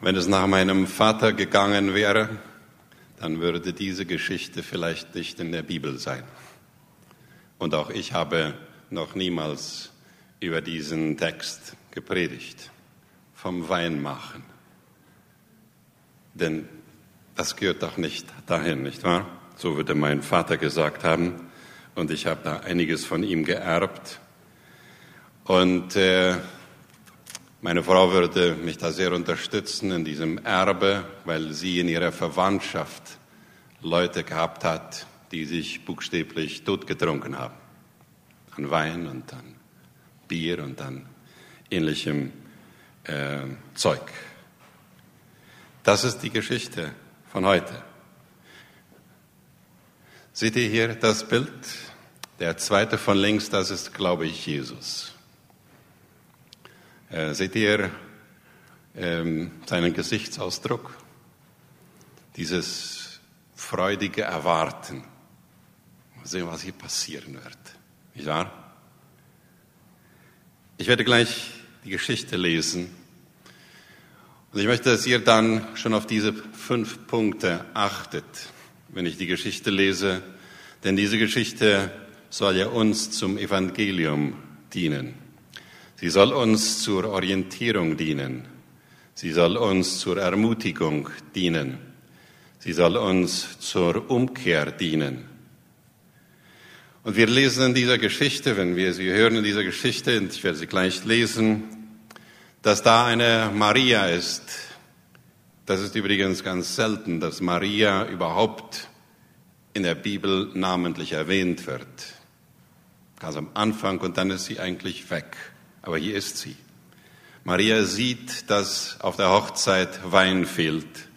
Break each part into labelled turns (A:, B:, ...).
A: Wenn es nach meinem Vater gegangen wäre, dann würde diese Geschichte vielleicht nicht in der Bibel sein. Und auch ich habe noch niemals über diesen Text gepredigt, vom Weinmachen. Denn das gehört doch nicht dahin, nicht wahr? So würde mein Vater gesagt haben. Und ich habe da einiges von ihm geerbt. Und äh, meine Frau würde mich da sehr unterstützen in diesem Erbe, weil sie in ihrer Verwandtschaft Leute gehabt hat, die sich buchstäblich totgetrunken haben. An Wein und an Bier und an ähnlichem äh, Zeug. Das ist die Geschichte von heute. Seht ihr hier das Bild? Der zweite von links, das ist, glaube ich, Jesus. Äh, seht ihr ähm, seinen Gesichtsausdruck? Dieses freudige Erwarten. Mal sehen, was hier passieren wird. Nicht wahr? Ich werde gleich die Geschichte lesen. Und ich möchte, dass ihr dann schon auf diese fünf Punkte achtet, wenn ich die Geschichte lese. Denn diese Geschichte soll ja uns zum Evangelium dienen. Sie soll uns zur Orientierung dienen. Sie soll uns zur Ermutigung dienen. Sie soll uns zur Umkehr dienen. Und wir lesen in dieser Geschichte, wenn wir sie hören in dieser Geschichte, und ich werde sie gleich lesen, dass da eine Maria ist. Das ist übrigens ganz selten, dass Maria überhaupt in der Bibel namentlich erwähnt wird. Ganz am Anfang und dann ist sie eigentlich weg aber hier ist sie. Maria sieht, dass auf der Hochzeit Wein fehlt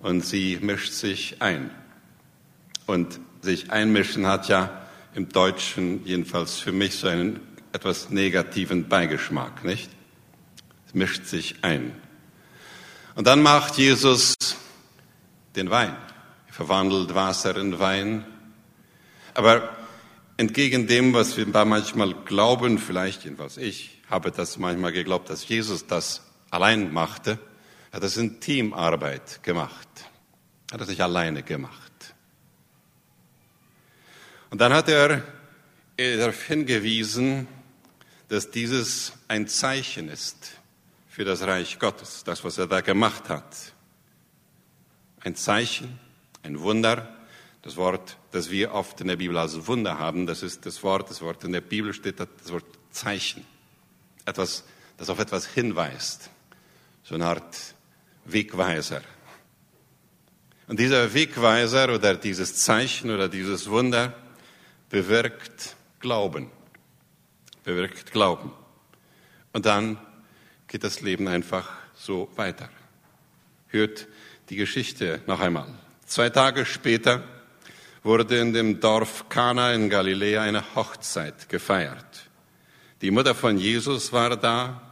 A: und sie mischt sich ein. Und sich einmischen hat ja im Deutschen jedenfalls für mich so einen etwas negativen Beigeschmack, nicht? Es mischt sich ein. Und dann macht Jesus den Wein. Er verwandelt Wasser in Wein. Aber entgegen dem, was wir manchmal glauben, vielleicht jedenfalls ich habe das manchmal geglaubt, dass Jesus das allein machte, hat das in Teamarbeit gemacht. Hat das nicht alleine gemacht. Und dann hat er darauf hingewiesen, dass dieses ein Zeichen ist für das Reich Gottes, das, was er da gemacht hat. Ein Zeichen, ein Wunder, das Wort, das wir oft in der Bibel als Wunder haben, das ist das Wort, das Wort in der Bibel steht, das Wort Zeichen. Etwas, das auf etwas hinweist. So eine Art Wegweiser. Und dieser Wegweiser oder dieses Zeichen oder dieses Wunder bewirkt Glauben. Bewirkt Glauben. Und dann geht das Leben einfach so weiter. Hört die Geschichte noch einmal. Zwei Tage später wurde in dem Dorf Kana in Galiläa eine Hochzeit gefeiert. Die Mutter von Jesus war da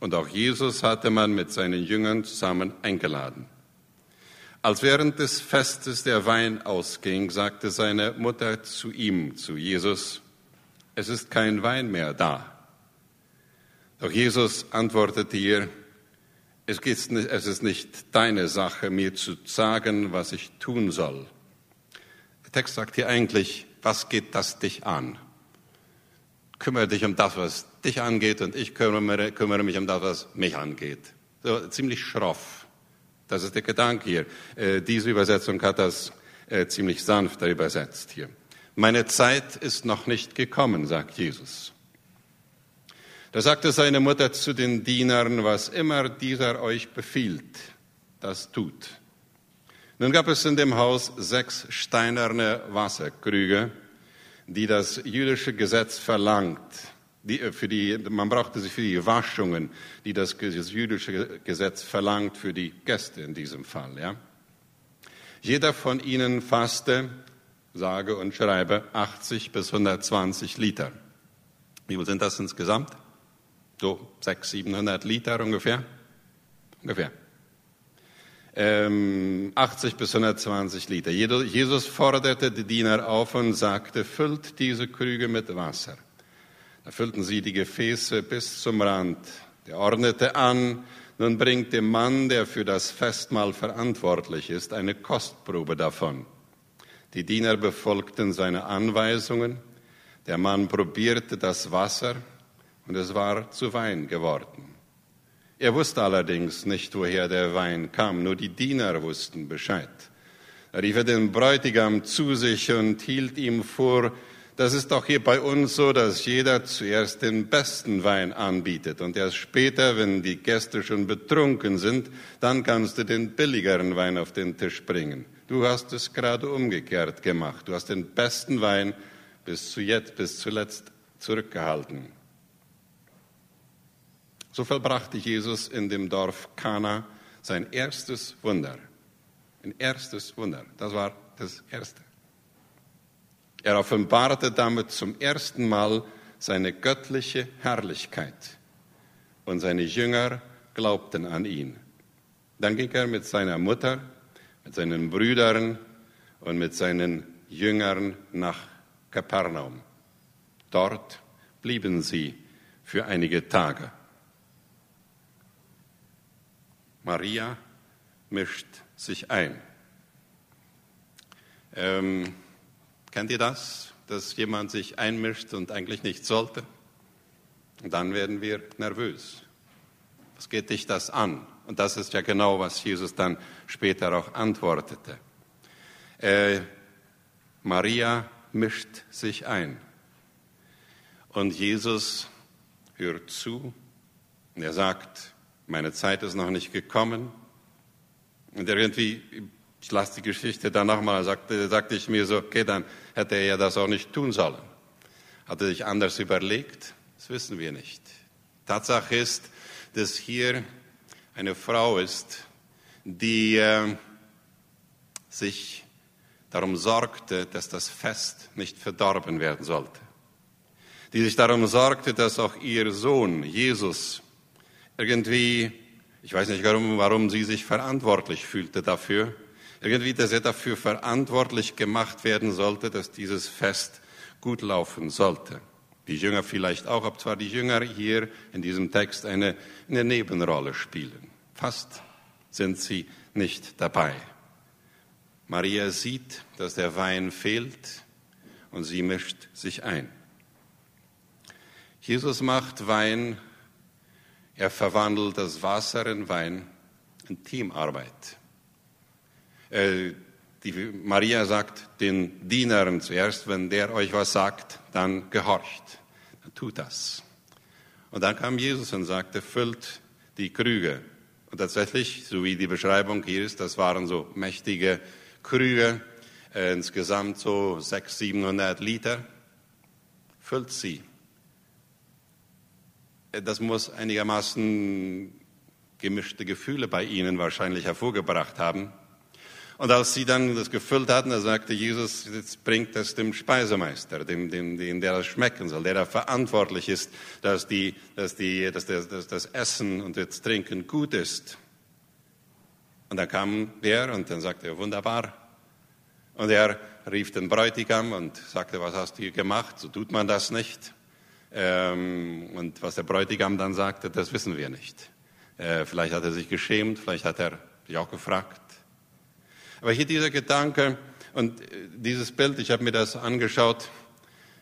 A: und auch Jesus hatte man mit seinen Jüngern zusammen eingeladen. Als während des Festes der Wein ausging, sagte seine Mutter zu ihm, zu Jesus, es ist kein Wein mehr da. Doch Jesus antwortete ihr, es ist nicht deine Sache, mir zu sagen, was ich tun soll. Text sagt hier eigentlich, was geht das dich an? Kümmere dich um das, was dich angeht und ich kümmere, kümmere mich um das, was mich angeht. So, ziemlich schroff. Das ist der Gedanke hier. Äh, diese Übersetzung hat das äh, ziemlich sanfter übersetzt hier. Meine Zeit ist noch nicht gekommen, sagt Jesus. Da sagte seine Mutter zu den Dienern, was immer dieser euch befiehlt, das tut. Nun gab es in dem Haus sechs steinerne Wasserkrüge, die das jüdische Gesetz verlangt. Die, äh, für die, man brauchte sie für die Waschungen, die das, jüdische Gesetz verlangt für die Gäste in diesem Fall. Ja. Jeder von ihnen fasste, sage und schreibe, 80 bis 120 Liter. Wie viel sind das insgesamt? So 600, 700 Liter ungefähr? Ungefähr. 80 ähm, bis 120 Liter. Jesus forderte die Diener auf und sagte, füllt diese Krüge mit Wasser. Da füllten sie die Gefäße bis zum Rand. Er ordnete an, nun bringt dem Mann, der für das Festmahl verantwortlich ist, eine Kostprobe davon. Die Diener befolgten seine Anweisungen. Der Mann probierte das Wasser und es war zu Wein geworden. Er wusste allerdings nicht, woher der Wein kam, nur die Diener wussten Bescheid. Da rief er den Bräutigam zu sich und hielt ihm vor, das ist doch hier bei uns so, dass jeder zuerst den besten Wein anbietet und erst später, wenn die Gäste schon betrunken sind, dann kannst du den billigeren Wein auf den Tisch bringen. Du hast es gerade umgekehrt gemacht. Du hast den besten Wein bis, zu jetzt, bis zuletzt zurückgehalten. So vollbrachte Jesus in dem Dorf Kana sein erstes Wunder. Ein erstes Wunder. Das war das erste. Er offenbarte damit zum ersten Mal seine göttliche Herrlichkeit und seine Jünger glaubten an ihn. Dann ging er mit seiner Mutter, mit seinen Brüdern und mit seinen Jüngern nach Kapernaum. Dort blieben sie für einige Tage. Maria mischt sich ein. Ähm, Kennt ihr das, dass jemand sich einmischt und eigentlich nicht sollte? Und dann werden wir nervös. Was geht dich das an? Und das ist ja genau, was Jesus dann später auch antwortete. Äh, Maria mischt sich ein. Und Jesus hört zu und er sagt, meine Zeit ist noch nicht gekommen. Und irgendwie ich las die Geschichte dann nochmal, sagte, sagte ich mir so, okay, dann hätte er ja das auch nicht tun sollen. Hat er sich anders überlegt? Das wissen wir nicht. Tatsache ist, dass hier eine Frau ist, die äh, sich darum sorgte, dass das Fest nicht verdorben werden sollte. Die sich darum sorgte, dass auch ihr Sohn Jesus irgendwie, ich weiß nicht warum, warum sie sich verantwortlich fühlte dafür, irgendwie, dass er dafür verantwortlich gemacht werden sollte, dass dieses Fest gut laufen sollte. Die Jünger vielleicht auch, ob zwar die Jünger hier in diesem Text eine, eine Nebenrolle spielen. Fast sind sie nicht dabei. Maria sieht, dass der Wein fehlt und sie mischt sich ein. Jesus macht Wein, er verwandelt das Wasser in Wein in Teamarbeit. Äh, die Maria sagt den Dienern zuerst, wenn der euch was sagt, dann gehorcht. Dann tut das. Und dann kam Jesus und sagte, füllt die Krüge. Und tatsächlich, so wie die Beschreibung hier ist, das waren so mächtige Krüge, äh, insgesamt so 600, 700 Liter. Füllt sie. Äh, das muss einigermaßen gemischte Gefühle bei ihnen wahrscheinlich hervorgebracht haben. Und als sie dann das gefüllt hatten, da sagte Jesus, jetzt bringt das dem Speisemeister, dem, dem, dem der das schmecken soll, der da verantwortlich ist, dass, die, dass, die, dass, das, dass das Essen und das Trinken gut ist. Und dann kam der und dann sagte er, wunderbar. Und er rief den Bräutigam und sagte, was hast du hier gemacht? So tut man das nicht. Ähm, und was der Bräutigam dann sagte, das wissen wir nicht. Äh, vielleicht hat er sich geschämt, vielleicht hat er sich auch gefragt. Aber hier dieser Gedanke und äh, dieses Bild, ich habe mir das angeschaut,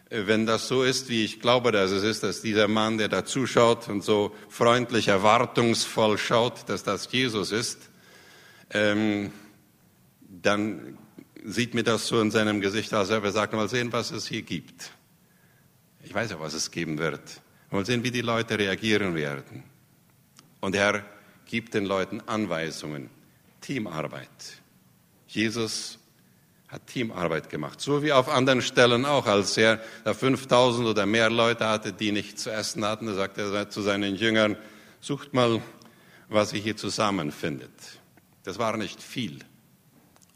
A: äh, wenn das so ist, wie ich glaube, dass es ist, dass dieser Mann, der da zuschaut und so freundlich, erwartungsvoll schaut, dass das Jesus ist, ähm, dann sieht mir das so in seinem Gesicht aus, er sagt, mal sehen, was es hier gibt. Ich weiß ja, was es geben wird. Mal sehen, wie die Leute reagieren werden. Und er gibt den Leuten Anweisungen, Teamarbeit. Jesus hat Teamarbeit gemacht, so wie auf anderen Stellen auch, als er da 5000 oder mehr Leute hatte, die nichts zu essen hatten, da sagte er zu seinen Jüngern, sucht mal, was ihr hier zusammenfindet. Das war nicht viel,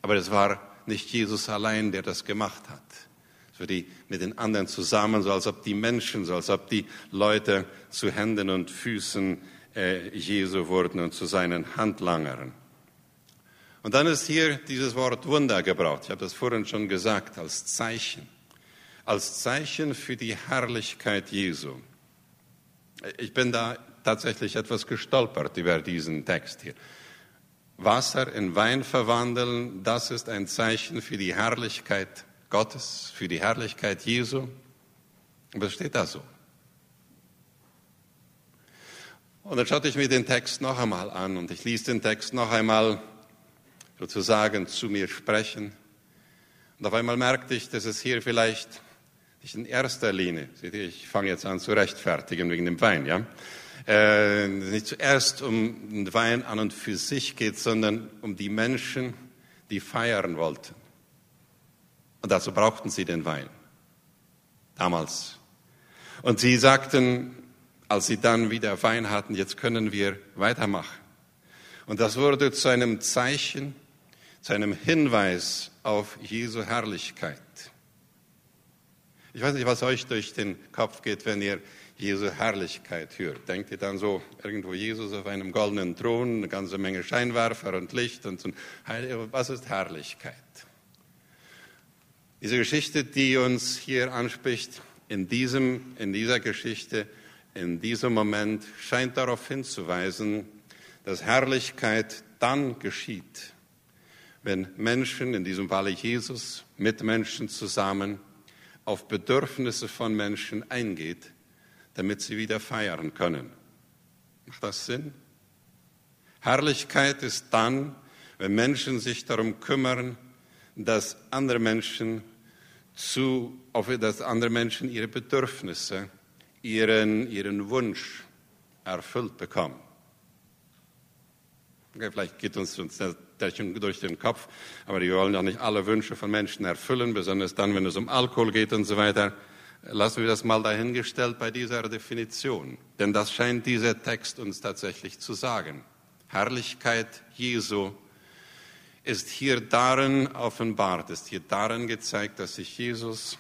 A: aber es war nicht Jesus allein, der das gemacht hat. War die mit den anderen zusammen, so als ob die Menschen, so als ob die Leute zu Händen und Füßen äh, Jesu wurden und zu seinen Handlangern. Und dann ist hier dieses Wort Wunder gebraucht. Ich habe das vorhin schon gesagt, als Zeichen. Als Zeichen für die Herrlichkeit Jesu. Ich bin da tatsächlich etwas gestolpert über diesen Text hier. Wasser in Wein verwandeln, das ist ein Zeichen für die Herrlichkeit Gottes, für die Herrlichkeit Jesu. Was steht da so? Und dann schaute ich mir den Text noch einmal an und ich ließ den Text noch einmal sozusagen zu mir sprechen. Und auf einmal merkte ich, dass es hier vielleicht nicht in erster Linie, seht ihr, ich fange jetzt an zu rechtfertigen wegen dem Wein, ja, äh, nicht zuerst um den Wein an und für sich geht, sondern um die Menschen, die feiern wollten. Und dazu brauchten sie den Wein. Damals. Und sie sagten, als sie dann wieder Wein hatten, jetzt können wir weitermachen. Und das wurde zu einem Zeichen, zu einem Hinweis auf Jesu Herrlichkeit. Ich weiß nicht, was euch durch den Kopf geht, wenn ihr Jesu Herrlichkeit hört. Denkt ihr dann so irgendwo Jesus auf einem goldenen Thron, eine ganze Menge Scheinwerfer und Licht und so. Was ist Herrlichkeit? Diese Geschichte, die uns hier anspricht, in, diesem, in dieser Geschichte, in diesem Moment, scheint darauf hinzuweisen, dass Herrlichkeit dann geschieht, wenn Menschen, in diesem Falle Jesus, mit Menschen zusammen auf Bedürfnisse von Menschen eingeht, damit sie wieder feiern können. Macht das Sinn? Herrlichkeit ist dann, wenn Menschen sich darum kümmern, dass andere Menschen zu, auf dass andere Menschen ihre Bedürfnisse, ihren, ihren Wunsch erfüllt bekommen. Okay, vielleicht geht uns, das durch den Kopf, aber wir wollen ja nicht alle Wünsche von Menschen erfüllen, besonders dann, wenn es um Alkohol geht und so weiter. Lassen wir das mal dahingestellt bei dieser Definition, denn das scheint dieser Text uns tatsächlich zu sagen. Herrlichkeit Jesu ist hier darin offenbart, ist hier darin gezeigt, dass sich Jesus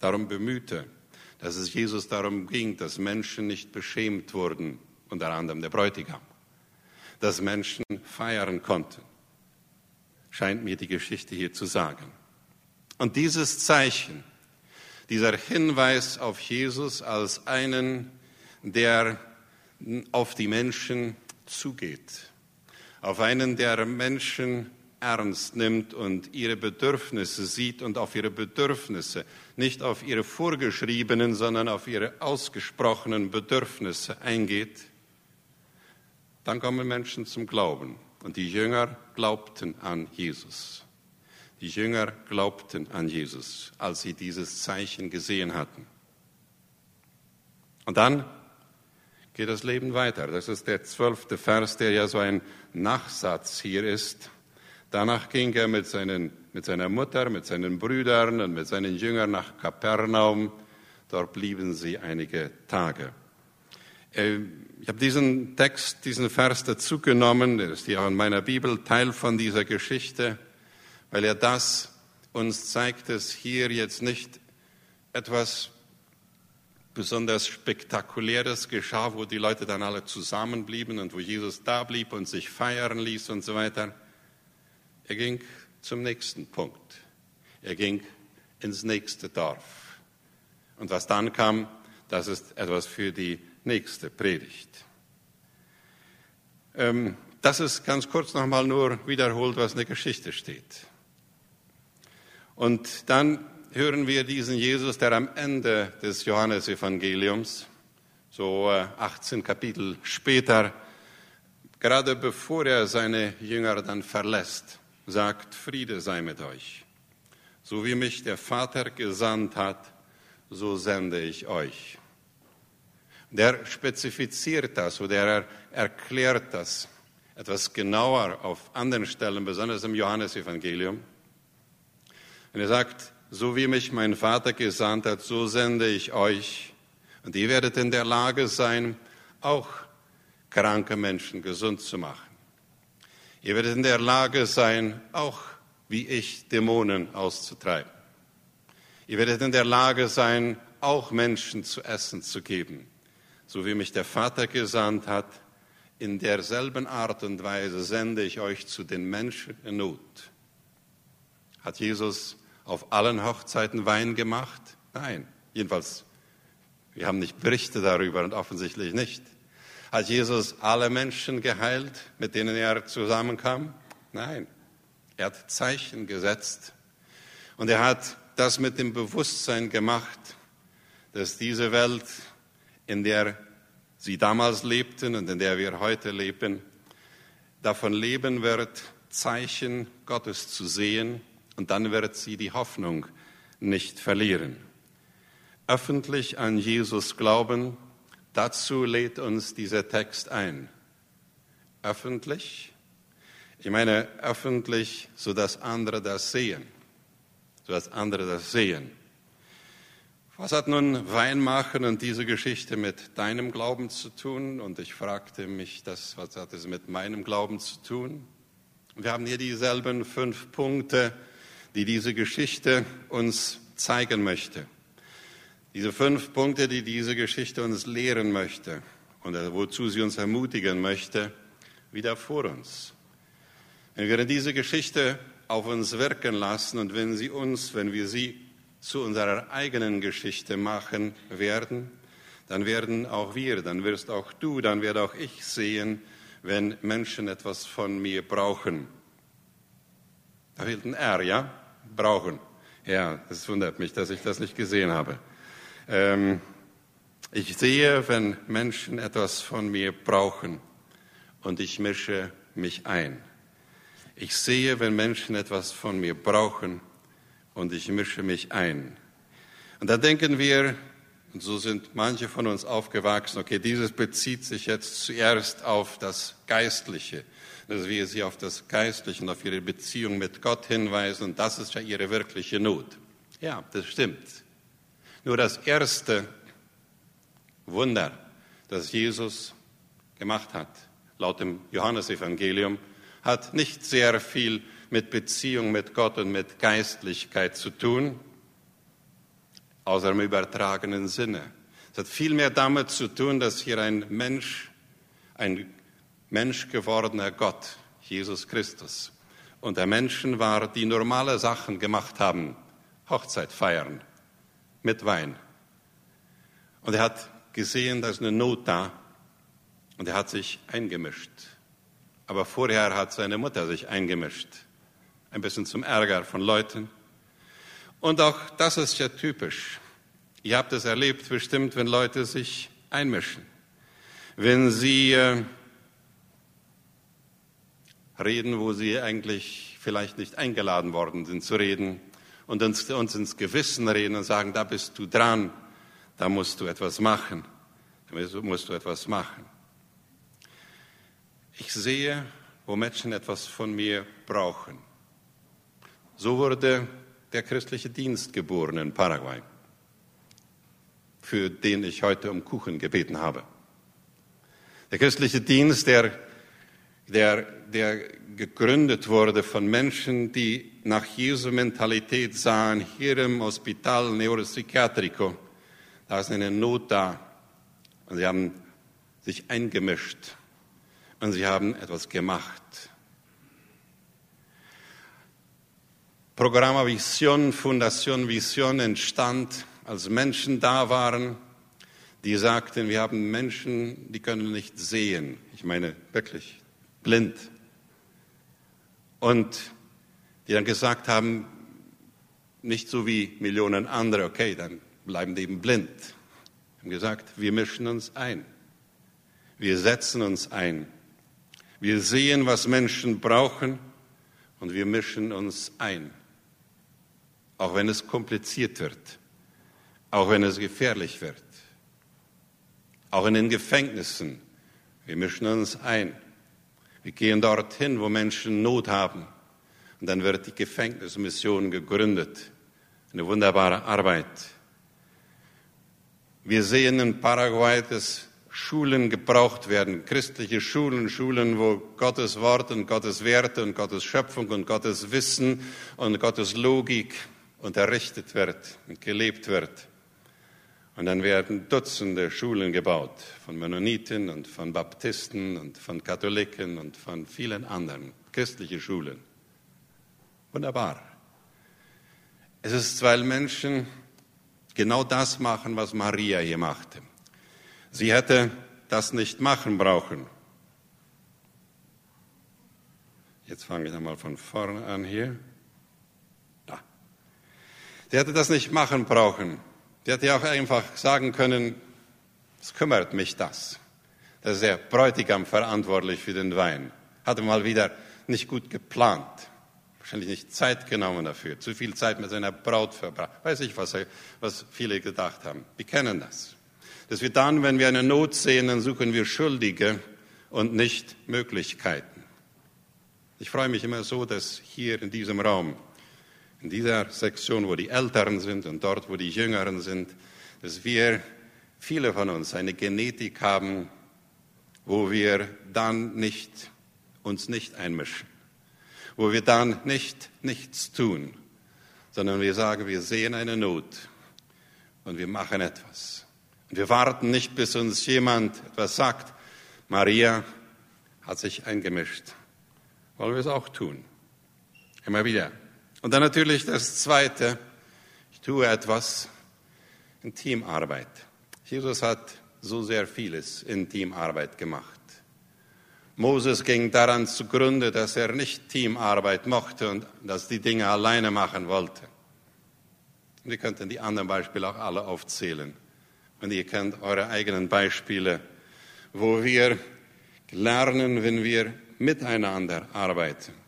A: darum bemühte, dass es Jesus darum ging, dass Menschen nicht beschämt wurden, unter anderem der Bräutigam, dass Menschen feiern konnten, scheint mir die Geschichte hier zu sagen. Und dieses Zeichen, dieser Hinweis auf Jesus als einen, der auf die Menschen zugeht, auf einen, der Menschen ernst nimmt und ihre Bedürfnisse sieht und auf ihre Bedürfnisse, nicht auf ihre vorgeschriebenen, sondern auf ihre ausgesprochenen Bedürfnisse eingeht, dann kommen Menschen zum Glauben. Und die Jünger glaubten an Jesus. Die Jünger glaubten an Jesus, als sie dieses Zeichen gesehen hatten. Und dann geht das Leben weiter. Das ist der zwölfte Vers, der ja so ein Nachsatz hier ist. Danach ging er mit, seinen, mit seiner Mutter, mit seinen Brüdern und mit seinen Jüngern nach Kapernaum. Dort blieben sie einige Tage. Äh, ich habe diesen Text, diesen Vers dazu genommen, der ist ja auch in meiner Bibel Teil von dieser Geschichte, weil er das uns zeigt, dass hier jetzt nicht etwas besonders Spektakuläres geschah, wo die Leute dann alle zusammenblieben und wo Jesus da blieb und sich feiern ließ und so weiter. Er ging zum nächsten Punkt. Er ging ins nächste Dorf. Und was dann kam, das ist etwas für die nächste Predigt. Ähm, das ist ganz kurz nochmal nur wiederholt, was in der Geschichte steht. Und dann hören wir diesen Jesus, der am Ende des Johannesevangeliums, so 18 äh, Kapitel später, gerade bevor er seine Jünger dann verlässt, sagt, Friede sei mit euch. So wie mich der Vater gesandt hat, so sende ich euch. Der spezifiziert das oder er erklärt das etwas genauer auf anderen Stellen, besonders im Johannesevangelium. Und er sagt, so wie mich mein Vater gesandt hat, so sende ich euch. Und ihr werdet in der Lage sein, auch kranke Menschen gesund zu machen. Ihr werdet in der Lage sein, auch wie ich Dämonen auszutreiben. Ihr werdet in der Lage sein, auch Menschen zu essen zu geben, so wie mich der Vater gesandt hat. In derselben Art und Weise sende ich euch zu den Menschen in Not. Hat Jesus auf allen Hochzeiten Wein gemacht? Nein, jedenfalls, wir haben nicht Berichte darüber und offensichtlich nicht. Hat Jesus alle Menschen geheilt, mit denen er zusammenkam? Nein. Er hat Zeichen gesetzt. Und er hat das mit dem Bewusstsein gemacht, dass diese Welt, in der sie damals lebten und in der wir heute leben, davon leben wird, Zeichen Gottes zu sehen und dann wird sie die Hoffnung nicht verlieren. Öffentlich an Jesus glauben, dazu lädt uns dieser Text ein. Öffentlich, ich meine öffentlich, sodass andere das sehen, sodass andere das sehen. Was hat nun Weinmachen und diese Geschichte mit deinem Glauben zu tun? Und ich fragte mich, das, was hat es mit meinem Glauben zu tun? Wir haben hier dieselben fünf Punkte, die diese Geschichte uns zeigen möchte. Diese fünf Punkte, die diese Geschichte uns lehren möchte und wozu sie uns ermutigen möchte, wieder vor uns. Wenn wir diese Geschichte auf uns wirken lassen und wenn sie uns, wenn wir sie zu unserer eigenen Geschichte machen werden, dann werden auch wir, dann wirst auch du, dann werde auch ich sehen, wenn Menschen etwas von mir brauchen. Da fehlt ein R, ja? Brauchen. Ja, es wundert mich, dass ich das nicht gesehen habe. Ähm, ich sehe, wenn Menschen etwas von mir brauchen und ich mische mich ein. Ich sehe, wenn Menschen etwas von mir brauchen und ich mische mich ein. Und da denken wir, und so sind manche von uns aufgewachsen, okay, dieses bezieht sich jetzt zuerst auf das Geistliche, dass wir sie auf das Geistliche und auf ihre Beziehung mit Gott hinweisen und das ist ja ihre wirkliche Not. Ja, das stimmt. Nur das erste Wunder, das Jesus gemacht hat, laut dem Johannesevangelium, hat nicht sehr viel mit Beziehung mit Gott und mit Geistlichkeit zu tun, außer im übertragenen Sinne. Es hat vielmehr damit zu tun, dass hier ein Mensch, ein Mensch gewordener Gott, Jesus Christus, unter Menschen war, die normale Sachen gemacht haben, Hochzeit feiern, mit Wein. Und er hat gesehen, da ist eine Not da und er hat sich eingemischt. Aber vorher hat seine Mutter sich eingemischt ein bisschen zum Ärger von Leuten. Und auch das ist ja typisch. Ihr habt es erlebt bestimmt, wenn Leute sich einmischen. Wenn sie äh, reden, wo sie eigentlich vielleicht nicht eingeladen worden sind zu reden und uns, uns ins Gewissen reden und sagen, da bist du dran, da musst du etwas machen, da musst du etwas machen. Ich sehe, wo Menschen etwas von mir brauchen. So wurde der christliche Dienst geboren in Paraguay, für den ich heute um Kuchen gebeten habe. Der christliche Dienst, der, der, der gegründet wurde von Menschen, die nach Jesu Mentalität sahen, hier im Hospital Neuropsychiatrico, da ist eine Not da. Und sie haben sich eingemischt und sie haben etwas gemacht. Programma Vision, Fundation Vision entstand, als Menschen da waren, die sagten, wir haben Menschen, die können nicht sehen. Ich meine wirklich blind. Und die dann gesagt haben, nicht so wie Millionen andere, okay, dann bleiben die eben blind. Wir haben gesagt, wir mischen uns ein. Wir setzen uns ein. Wir sehen, was Menschen brauchen und wir mischen uns ein auch wenn es kompliziert wird, auch wenn es gefährlich wird, auch in den Gefängnissen. Wir mischen uns ein. Wir gehen dorthin, wo Menschen Not haben. Und dann wird die Gefängnismission gegründet. Eine wunderbare Arbeit. Wir sehen in Paraguay, dass Schulen gebraucht werden, christliche Schulen, Schulen, wo Gottes Wort und Gottes Werte und Gottes Schöpfung und Gottes Wissen und Gottes Logik unterrichtet wird und gelebt wird. Und dann werden Dutzende Schulen gebaut von Mennoniten und von Baptisten und von Katholiken und von vielen anderen, christliche Schulen. Wunderbar. Es ist, weil Menschen genau das machen, was Maria hier machte. Sie hätte das nicht machen brauchen. Jetzt fange ich einmal von vorne an hier. Da. Der hätte das nicht machen brauchen. Der hätte ja auch einfach sagen können, es kümmert mich das. Das ist der Bräutigam verantwortlich für den Wein. Hatte mal wieder nicht gut geplant. Wahrscheinlich nicht Zeit genommen dafür. Zu viel Zeit mit seiner Braut verbracht. Weiß ich, was, was viele gedacht haben. Wir kennen das. Dass wir dann, wenn wir eine Not sehen, dann suchen wir Schuldige und nicht Möglichkeiten. Ich freue mich immer so, dass hier in diesem Raum, in dieser Sektion, wo die Älteren sind und dort, wo die Jüngeren sind, dass wir, viele von uns, eine Genetik haben, wo wir dann nicht, uns nicht einmischen, wo wir dann nicht nichts tun, sondern wir sagen, wir sehen eine Not und wir machen etwas. Und wir warten nicht, bis uns jemand etwas sagt. Maria hat sich eingemischt wollen wir es auch tun. Immer wieder. Und dann natürlich das Zweite, ich tue etwas in Teamarbeit. Jesus hat so sehr vieles in Teamarbeit gemacht. Moses ging daran zugrunde, dass er nicht Teamarbeit mochte und dass die Dinge alleine machen wollte. Und ihr könnt die anderen Beispiele auch alle aufzählen. Und ihr kennt eure eigenen Beispiele, wo wir lernen, wenn wir miteinander arbeiten.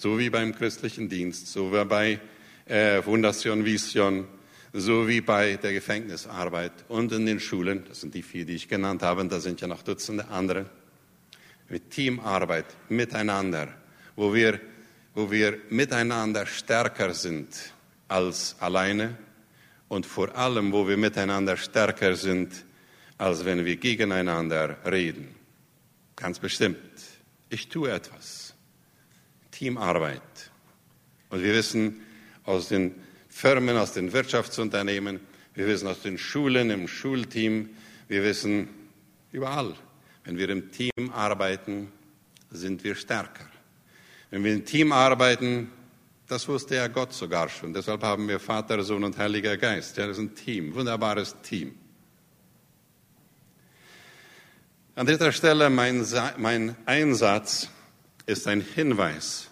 A: So wie beim christlichen Dienst, so wie bei äh, Fundation Vision, so wie bei der Gefängnisarbeit und in den Schulen. Das sind die vier, die ich genannt habe. Da sind ja noch Dutzende andere. Mit Teamarbeit, miteinander, wo wir, wo wir miteinander stärker sind als alleine und vor allem, wo wir miteinander stärker sind, als wenn wir gegeneinander reden. Ganz bestimmt. Ich tue etwas. Teamarbeit. Und wir wissen aus den Firmen, aus den Wirtschaftsunternehmen, wir wissen aus den Schulen, im Schulteam, wir wissen überall, wenn wir im Team arbeiten, sind wir stärker. Wenn wir im Team arbeiten, das wusste ja Gott sogar schon. Deshalb haben wir Vater, Sohn und Heiliger Geist. Ja, das ist ein Team, wunderbares Team. An dritter Stelle, mein, mein Einsatz ist ein Hinweis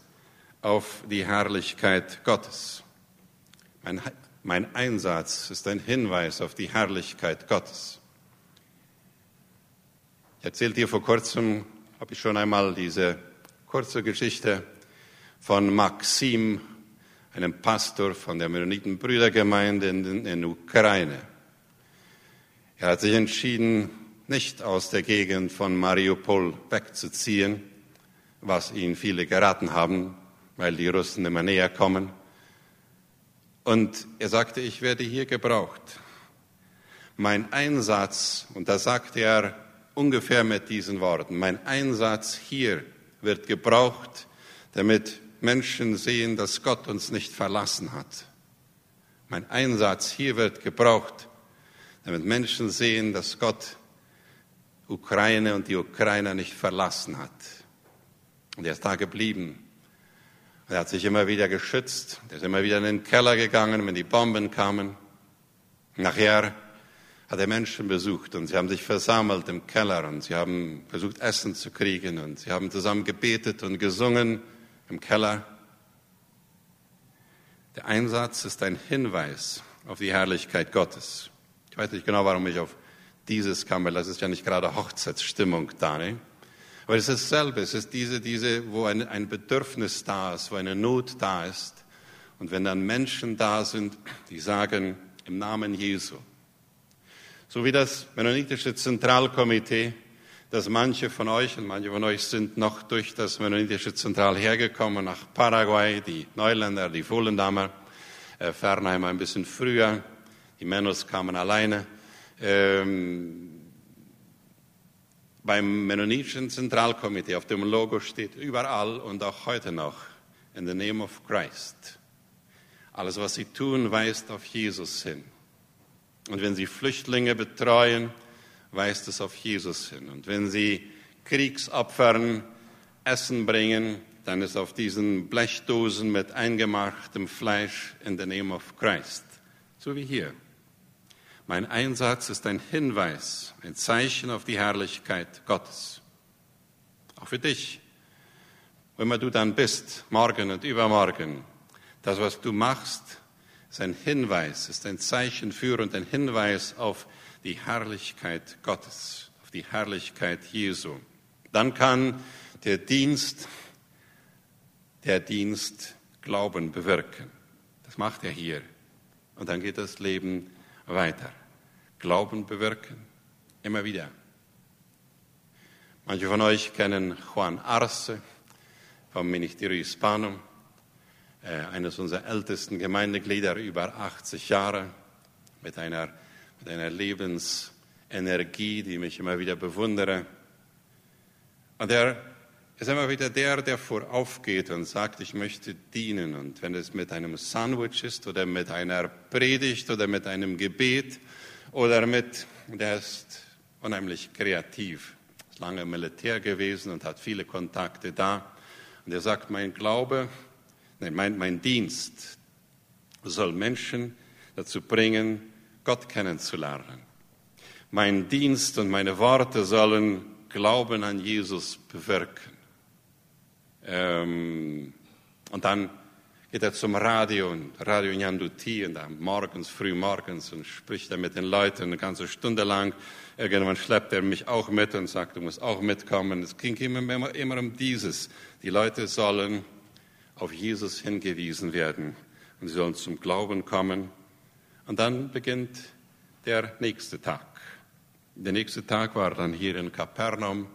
A: auf die Herrlichkeit Gottes. Mein, mein Einsatz ist ein Hinweis auf die Herrlichkeit Gottes. Ich erzählte dir vor kurzem, habe ich schon einmal diese kurze Geschichte von Maxim, einem Pastor von der Mennonitenbrüdergemeinde in der Ukraine. Er hat sich entschieden, nicht aus der Gegend von Mariupol wegzuziehen, was ihnen viele geraten haben, weil die Russen immer näher kommen. Und er sagte, ich werde hier gebraucht. Mein Einsatz, und da sagte er ungefähr mit diesen Worten, mein Einsatz hier wird gebraucht, damit Menschen sehen, dass Gott uns nicht verlassen hat. Mein Einsatz hier wird gebraucht, damit Menschen sehen, dass Gott Ukraine und die Ukrainer nicht verlassen hat. Und er ist da geblieben. Er hat sich immer wieder geschützt. Er ist immer wieder in den Keller gegangen, wenn die Bomben kamen. Nachher hat er Menschen besucht und sie haben sich versammelt im Keller und sie haben versucht, Essen zu kriegen und sie haben zusammen gebetet und gesungen im Keller. Der Einsatz ist ein Hinweis auf die Herrlichkeit Gottes. Ich weiß nicht genau, warum ich auf dieses Kammer, das ist ja nicht gerade Hochzeitsstimmung da, ne? Aber es ist. Dasselbe, es ist diese, diese, wo ein, ein Bedürfnis da ist, wo eine Not da ist. Und wenn dann Menschen da sind, die sagen, im Namen Jesu, so wie das Mennonitische Zentralkomitee, dass manche von euch und manche von euch sind noch durch das Mennonitische Zentral hergekommen nach Paraguay, die Neuländer, die Vollendamer, äh, Fernheim ein bisschen früher, die Mennos kamen alleine. Ähm, beim Mennonitischen Zentralkomitee auf dem Logo steht überall und auch heute noch in the name of Christ. Alles, was sie tun, weist auf Jesus hin. Und wenn sie Flüchtlinge betreuen, weist es auf Jesus hin. Und wenn sie Kriegsopfern Essen bringen, dann ist auf diesen Blechdosen mit eingemachtem Fleisch in the name of Christ. So wie hier. Mein Einsatz ist ein Hinweis, ein Zeichen auf die Herrlichkeit Gottes. Auch für dich. Wo immer du dann bist, morgen und übermorgen, das, was du machst, ist ein Hinweis, ist ein Zeichen für und ein Hinweis auf die Herrlichkeit Gottes, auf die Herrlichkeit Jesu. Dann kann der Dienst, der Dienst Glauben bewirken. Das macht er hier. Und dann geht das Leben weiter. Glauben bewirken, immer wieder. Manche von euch kennen Juan Arce vom Ministerio Hispanum, äh, eines unserer ältesten Gemeindeglieder, über 80 Jahre, mit einer, mit einer Lebensenergie, die mich immer wieder bewundere. Und er ist immer wieder der, der voraufgeht und sagt, ich möchte dienen. Und wenn es mit einem Sandwich ist oder mit einer Predigt oder mit einem Gebet oder mit, der ist unheimlich kreativ, ist lange im Militär gewesen und hat viele Kontakte da. Und er sagt, mein Glaube, nein, mein, mein Dienst soll Menschen dazu bringen, Gott kennenzulernen. Mein Dienst und meine Worte sollen Glauben an Jesus bewirken. Ähm, und dann geht er zum Radio und Radio Nyanduti und dann morgens, früh morgens und spricht er mit den Leuten eine ganze Stunde lang. Irgendwann schleppt er mich auch mit und sagt, du musst auch mitkommen. Es ging immer, immer, immer um dieses. Die Leute sollen auf Jesus hingewiesen werden und sie sollen zum Glauben kommen. Und dann beginnt der nächste Tag. Der nächste Tag war dann hier in Kapernaum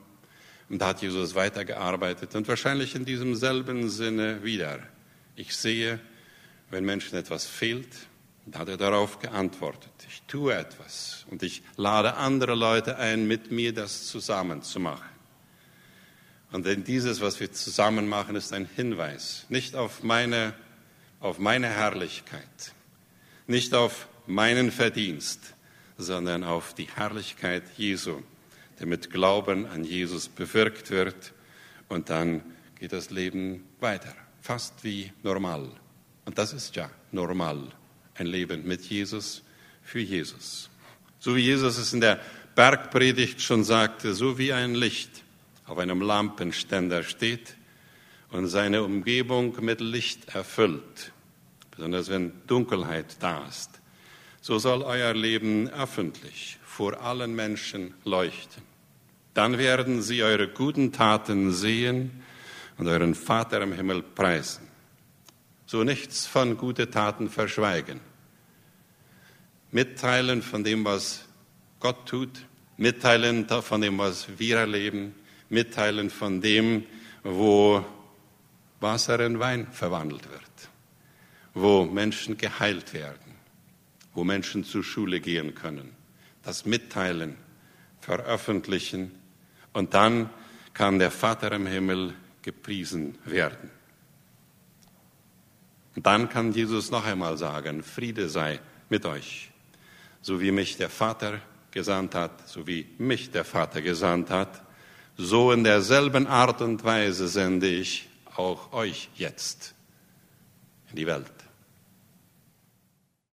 A: und da hat Jesus weitergearbeitet und wahrscheinlich in diesem selben Sinne wieder. Ich sehe, wenn Menschen etwas fehlt, da hat er darauf geantwortet. Ich tue etwas und ich lade andere Leute ein, mit mir das zusammen zu machen. Und denn dieses, was wir zusammen machen, ist ein Hinweis, nicht auf meine, auf meine Herrlichkeit, nicht auf meinen Verdienst, sondern auf die Herrlichkeit Jesu der mit Glauben an Jesus bewirkt wird. Und dann geht das Leben weiter, fast wie normal. Und das ist ja normal, ein Leben mit Jesus, für Jesus. So wie Jesus es in der Bergpredigt schon sagte, so wie ein Licht auf einem Lampenständer steht und seine Umgebung mit Licht erfüllt, besonders wenn Dunkelheit da ist. So soll euer Leben öffentlich vor allen Menschen leuchten. Dann werden sie eure guten Taten sehen und euren Vater im Himmel preisen. So nichts von guten Taten verschweigen. Mitteilen von dem, was Gott tut, mitteilen von dem, was wir erleben, mitteilen von dem, wo Wasser in Wein verwandelt wird, wo Menschen geheilt werden, wo Menschen zur Schule gehen können das mitteilen, veröffentlichen und dann kann der Vater im Himmel gepriesen werden. Und dann kann Jesus noch einmal sagen, Friede sei mit euch. So wie mich der Vater gesandt hat, so wie mich der Vater gesandt hat, so in derselben Art und Weise sende ich auch euch jetzt in die Welt.